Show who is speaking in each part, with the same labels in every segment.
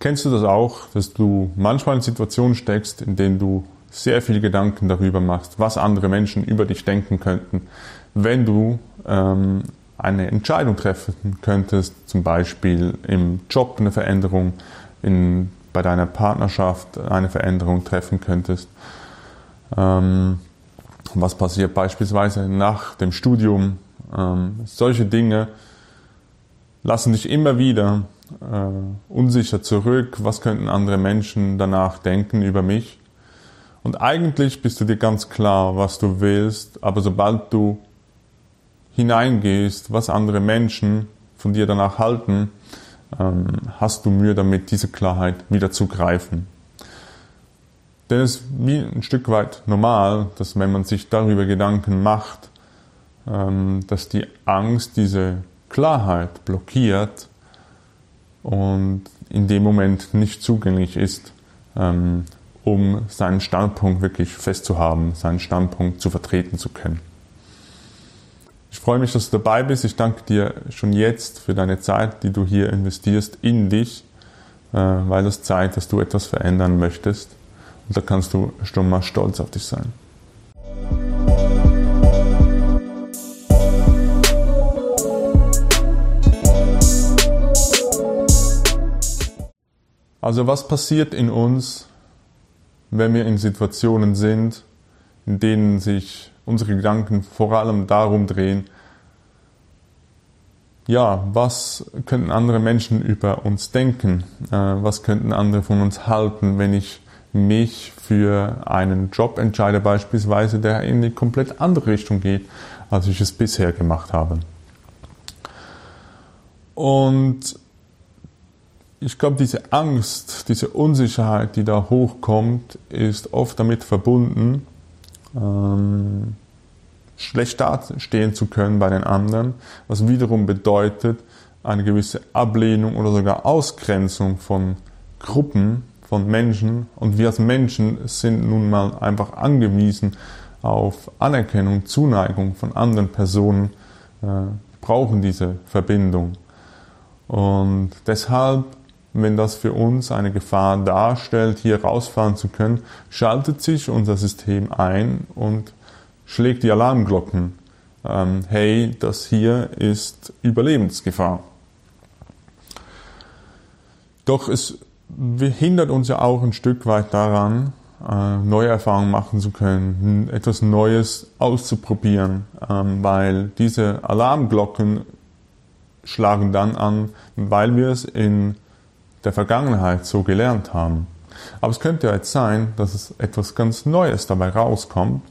Speaker 1: Kennst du das auch, dass du manchmal in Situationen steckst, in denen du sehr viele Gedanken darüber machst, was andere Menschen über dich denken könnten, wenn du ähm, eine Entscheidung treffen könntest, zum Beispiel im Job eine Veränderung, in, bei deiner Partnerschaft eine Veränderung treffen könntest. Ähm, was passiert beispielsweise nach dem Studium? Ähm, solche Dinge lassen dich immer wieder äh, unsicher zurück. Was könnten andere Menschen danach denken über mich? Und eigentlich bist du dir ganz klar, was du willst, aber sobald du hineingehst, was andere Menschen von dir danach halten, ähm, hast du Mühe damit, diese Klarheit wieder zu greifen. Denn es ist wie ein Stück weit normal, dass wenn man sich darüber Gedanken macht, ähm, dass die Angst diese Klarheit blockiert und in dem Moment nicht zugänglich ist, ähm, um seinen Standpunkt wirklich festzuhaben, seinen Standpunkt zu vertreten zu können. Ich freue mich, dass du dabei bist. Ich danke dir schon jetzt für deine Zeit, die du hier investierst in dich, äh, weil es Zeit, dass du etwas verändern möchtest. Und da kannst du schon mal stolz auf dich sein. Also was passiert in uns, wenn wir in Situationen sind, in denen sich unsere Gedanken vor allem darum drehen, ja, was könnten andere Menschen über uns denken? Äh, was könnten andere von uns halten, wenn ich mich für einen Job entscheide, beispielsweise, der in eine komplett andere Richtung geht, als ich es bisher gemacht habe? Und ich glaube, diese Angst, diese Unsicherheit, die da hochkommt, ist oft damit verbunden, ähm, schlecht dastehen zu können bei den anderen, was wiederum bedeutet eine gewisse Ablehnung oder sogar Ausgrenzung von Gruppen, von Menschen. Und wir als Menschen sind nun mal einfach angewiesen auf Anerkennung, Zuneigung von anderen Personen, äh, brauchen diese Verbindung. Und deshalb wenn das für uns eine Gefahr darstellt, hier rausfahren zu können, schaltet sich unser System ein und schlägt die Alarmglocken. Ähm, hey, das hier ist Überlebensgefahr. Doch es hindert uns ja auch ein Stück weit daran, äh, neue Erfahrungen machen zu können, etwas Neues auszuprobieren, ähm, weil diese Alarmglocken schlagen dann an, weil wir es in der Vergangenheit so gelernt haben. Aber es könnte ja jetzt sein, dass es etwas ganz Neues dabei rauskommt.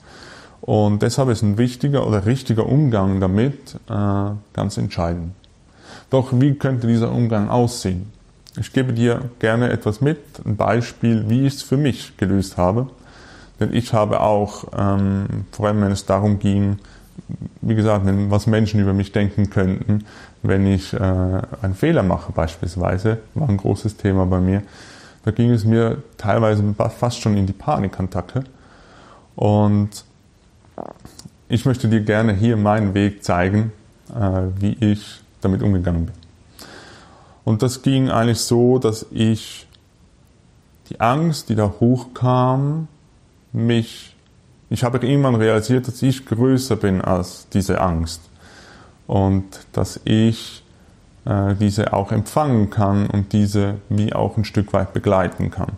Speaker 1: Und deshalb ist ein wichtiger oder richtiger Umgang damit äh, ganz entscheidend. Doch wie könnte dieser Umgang aussehen? Ich gebe dir gerne etwas mit, ein Beispiel, wie ich es für mich gelöst habe. Denn ich habe auch, ähm, vor allem wenn es darum ging, wie gesagt, was Menschen über mich denken könnten, wenn ich äh, einen Fehler mache beispielsweise, war ein großes Thema bei mir. Da ging es mir teilweise fast schon in die Panikattacke. Und ich möchte dir gerne hier meinen Weg zeigen, äh, wie ich damit umgegangen bin. Und das ging eigentlich so, dass ich die Angst, die da hochkam, mich ich habe irgendwann realisiert, dass ich größer bin als diese Angst und dass ich äh, diese auch empfangen kann und diese wie auch ein Stück weit begleiten kann.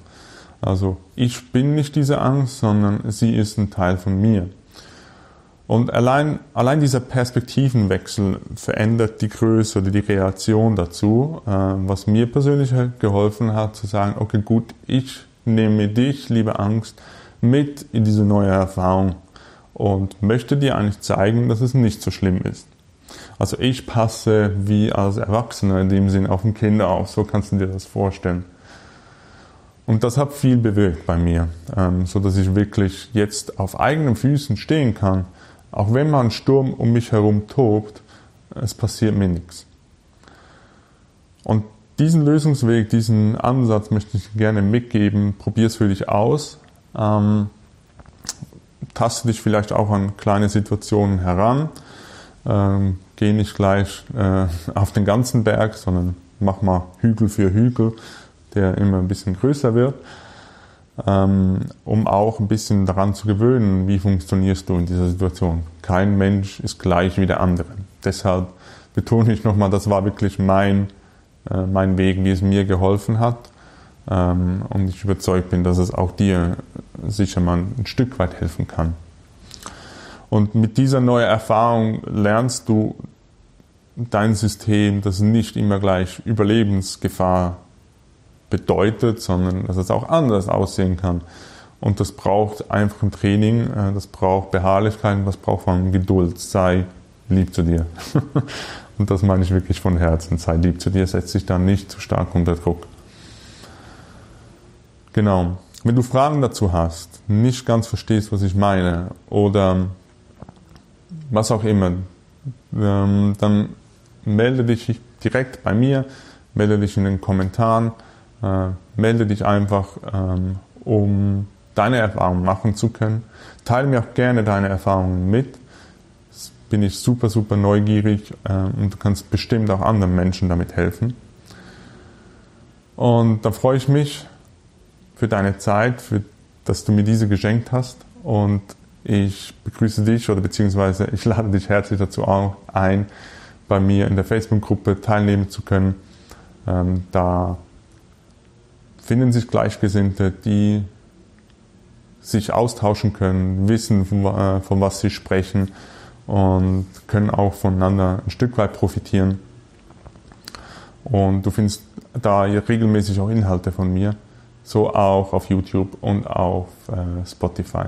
Speaker 1: Also ich bin nicht diese Angst, sondern sie ist ein Teil von mir. Und allein, allein dieser Perspektivenwechsel verändert die Größe oder die Reaktion dazu, äh, was mir persönlich geholfen hat zu sagen, okay gut, ich nehme dich, liebe Angst, mit in diese neue Erfahrung und möchte dir eigentlich zeigen, dass es nicht so schlimm ist. Also ich passe wie als Erwachsener in dem Sinn auf ein Kind auf, so kannst du dir das vorstellen. Und das hat viel bewirkt bei mir, ähm, so dass ich wirklich jetzt auf eigenen Füßen stehen kann. Auch wenn mal ein Sturm um mich herum tobt, es passiert mir nichts. Und diesen Lösungsweg, diesen Ansatz möchte ich gerne mitgeben. Probier es für dich aus. Ähm, taste dich vielleicht auch an kleine Situationen heran. Ähm, geh nicht gleich äh, auf den ganzen Berg, sondern mach mal Hügel für Hügel. der immer ein bisschen größer wird, ähm, um auch ein bisschen daran zu gewöhnen, wie funktionierst du in dieser Situation. Kein Mensch ist gleich wie der andere. Deshalb betone ich nochmal, das war wirklich mein, äh, mein Weg, wie es mir geholfen hat. Ähm, und ich überzeugt bin, dass es auch dir sicher mal ein Stück weit helfen kann. Und mit dieser neuen Erfahrung lernst du dein System, das nicht immer gleich Überlebensgefahr bedeutet, sondern dass es auch anders aussehen kann. Und das braucht einfach ein Training, äh, das braucht Beharrlichkeit, das braucht allem Geduld. Sei lieb zu dir. Und das meine ich wirklich von Herzen. Sei lieb zu dir, setz dich da nicht zu stark unter Druck. Genau. Wenn du Fragen dazu hast, nicht ganz verstehst, was ich meine, oder was auch immer, ähm, dann melde dich direkt bei mir, melde dich in den Kommentaren, äh, melde dich einfach, ähm, um deine Erfahrungen machen zu können. Teile mir auch gerne deine Erfahrungen mit. Das bin ich super, super neugierig äh, und du kannst bestimmt auch anderen Menschen damit helfen. Und da freue ich mich, für deine Zeit, für, dass du mir diese geschenkt hast. Und ich begrüße dich oder beziehungsweise ich lade dich herzlich dazu ein, bei mir in der Facebook-Gruppe teilnehmen zu können. Ähm, da finden sich Gleichgesinnte, die sich austauschen können, wissen, von, äh, von was sie sprechen und können auch voneinander ein Stück weit profitieren. Und du findest da regelmäßig auch Inhalte von mir so auch auf YouTube und auf äh, Spotify.